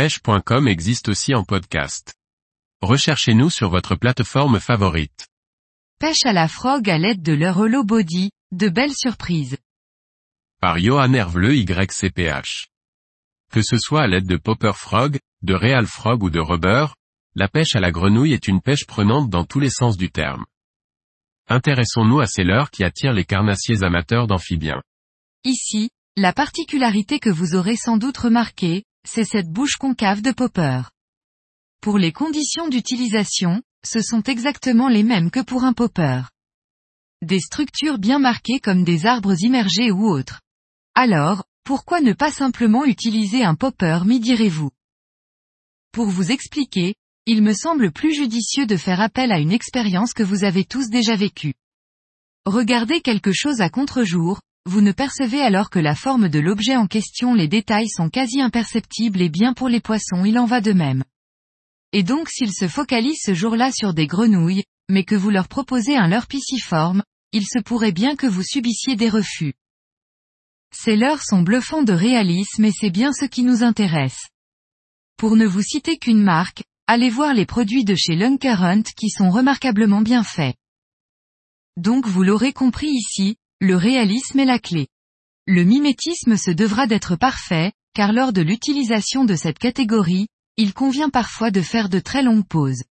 pêche.com existe aussi en podcast. Recherchez-nous sur votre plateforme favorite. Pêche à la frog à l'aide de leur hollow body, de belles surprises. Par Johan Hervleux YCPH. Que ce soit à l'aide de Popper Frog, de Real Frog ou de Rubber, la pêche à la grenouille est une pêche prenante dans tous les sens du terme. Intéressons-nous à ces leurres qui attirent les carnassiers amateurs d'amphibiens. Ici, la particularité que vous aurez sans doute remarqué, c'est cette bouche concave de Popper. Pour les conditions d'utilisation, ce sont exactement les mêmes que pour un popper. Des structures bien marquées comme des arbres immergés ou autres. Alors, pourquoi ne pas simplement utiliser un popper me direz-vous? Pour vous expliquer, il me semble plus judicieux de faire appel à une expérience que vous avez tous déjà vécue. Regardez quelque chose à contre-jour, vous ne percevez alors que la forme de l'objet en question les détails sont quasi imperceptibles et bien pour les poissons il en va de même. Et donc s'ils se focalisent ce jour-là sur des grenouilles, mais que vous leur proposez un leurre pisciforme, il se pourrait bien que vous subissiez des refus. Ces leurres sont bluffants de réalisme et c'est bien ce qui nous intéresse. Pour ne vous citer qu'une marque, allez voir les produits de chez Hunt qui sont remarquablement bien faits. Donc vous l'aurez compris ici, le réalisme est la clé. Le mimétisme se devra d'être parfait, car lors de l'utilisation de cette catégorie, il convient parfois de faire de très longues pauses.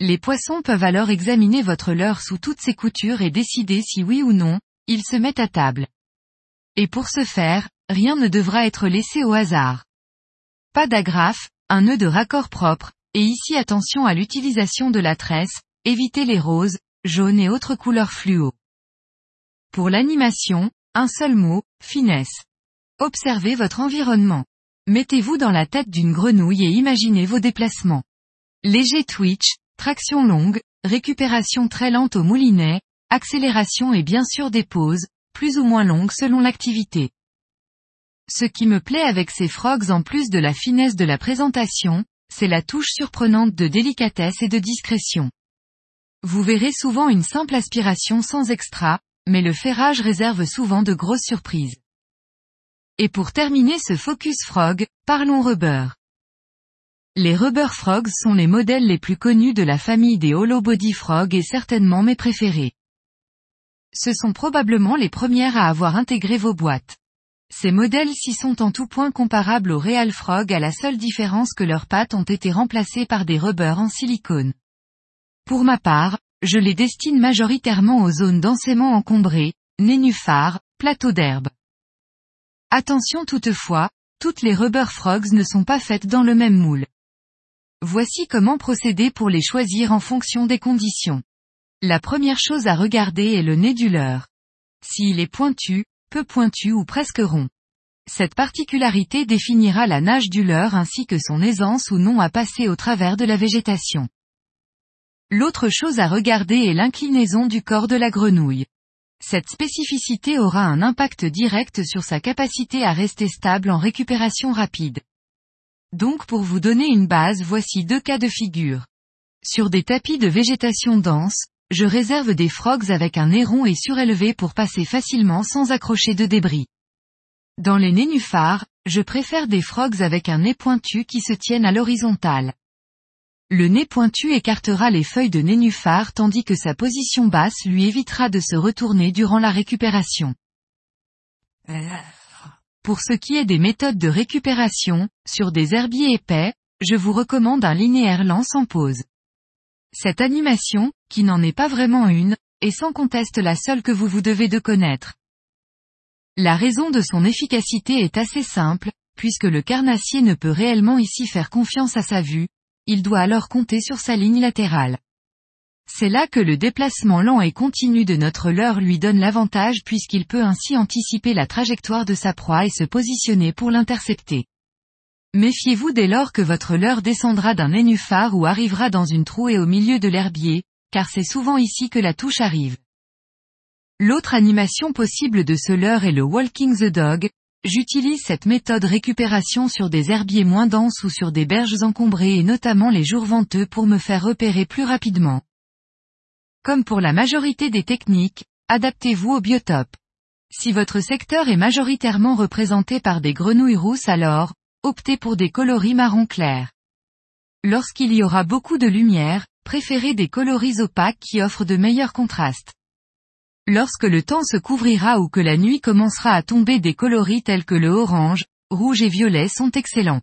Les poissons peuvent alors examiner votre leurre sous toutes ses coutures et décider si oui ou non, ils se mettent à table. Et pour ce faire, rien ne devra être laissé au hasard. Pas d'agrafe, un nœud de raccord propre, et ici attention à l'utilisation de la tresse, évitez les roses, jaunes et autres couleurs fluo. Pour l'animation, un seul mot, finesse. Observez votre environnement. Mettez-vous dans la tête d'une grenouille et imaginez vos déplacements. Léger twitch, traction longue, récupération très lente au moulinet, accélération et bien sûr des pauses, plus ou moins longues selon l'activité. Ce qui me plaît avec ces frogs en plus de la finesse de la présentation, c'est la touche surprenante de délicatesse et de discrétion. Vous verrez souvent une simple aspiration sans extra, mais le ferrage réserve souvent de grosses surprises. Et pour terminer ce focus frog, parlons rubber. Les rubber frogs sont les modèles les plus connus de la famille des hollow body frogs et certainement mes préférés. Ce sont probablement les premières à avoir intégré vos boîtes. Ces modèles-ci sont en tout point comparables aux Real Frog à la seule différence que leurs pattes ont été remplacées par des rubbers en silicone. Pour ma part, je les destine majoritairement aux zones densément encombrées, nénuphars, plateaux d'herbe. Attention toutefois, toutes les rubber frogs ne sont pas faites dans le même moule. Voici comment procéder pour les choisir en fonction des conditions. La première chose à regarder est le nez du leurre. S'il est pointu, peu pointu ou presque rond. Cette particularité définira la nage du leurre ainsi que son aisance ou non à passer au travers de la végétation. L'autre chose à regarder est l'inclinaison du corps de la grenouille. Cette spécificité aura un impact direct sur sa capacité à rester stable en récupération rapide. Donc pour vous donner une base voici deux cas de figure. Sur des tapis de végétation dense, je réserve des frogs avec un nez rond et surélevé pour passer facilement sans accrocher de débris. Dans les nénuphars, je préfère des frogs avec un nez pointu qui se tiennent à l'horizontale. Le nez pointu écartera les feuilles de nénuphar tandis que sa position basse lui évitera de se retourner durant la récupération. Pour ce qui est des méthodes de récupération, sur des herbiers épais, je vous recommande un linéaire lent sans pause. Cette animation, qui n'en est pas vraiment une, est sans conteste la seule que vous vous devez de connaître. La raison de son efficacité est assez simple, puisque le carnassier ne peut réellement ici faire confiance à sa vue, il doit alors compter sur sa ligne latérale. C'est là que le déplacement lent et continu de notre leurre lui donne l'avantage puisqu'il peut ainsi anticiper la trajectoire de sa proie et se positionner pour l'intercepter. Méfiez-vous dès lors que votre leurre descendra d'un nénuphar ou arrivera dans une trouée au milieu de l'herbier, car c'est souvent ici que la touche arrive. L'autre animation possible de ce leurre est le walking the dog, J'utilise cette méthode récupération sur des herbiers moins denses ou sur des berges encombrées et notamment les jours venteux pour me faire repérer plus rapidement. Comme pour la majorité des techniques, adaptez-vous au biotope. Si votre secteur est majoritairement représenté par des grenouilles rousses alors, optez pour des coloris marron clair. Lorsqu'il y aura beaucoup de lumière, préférez des coloris opaques qui offrent de meilleurs contrastes. Lorsque le temps se couvrira ou que la nuit commencera à tomber des coloris tels que le orange, rouge et violet sont excellents.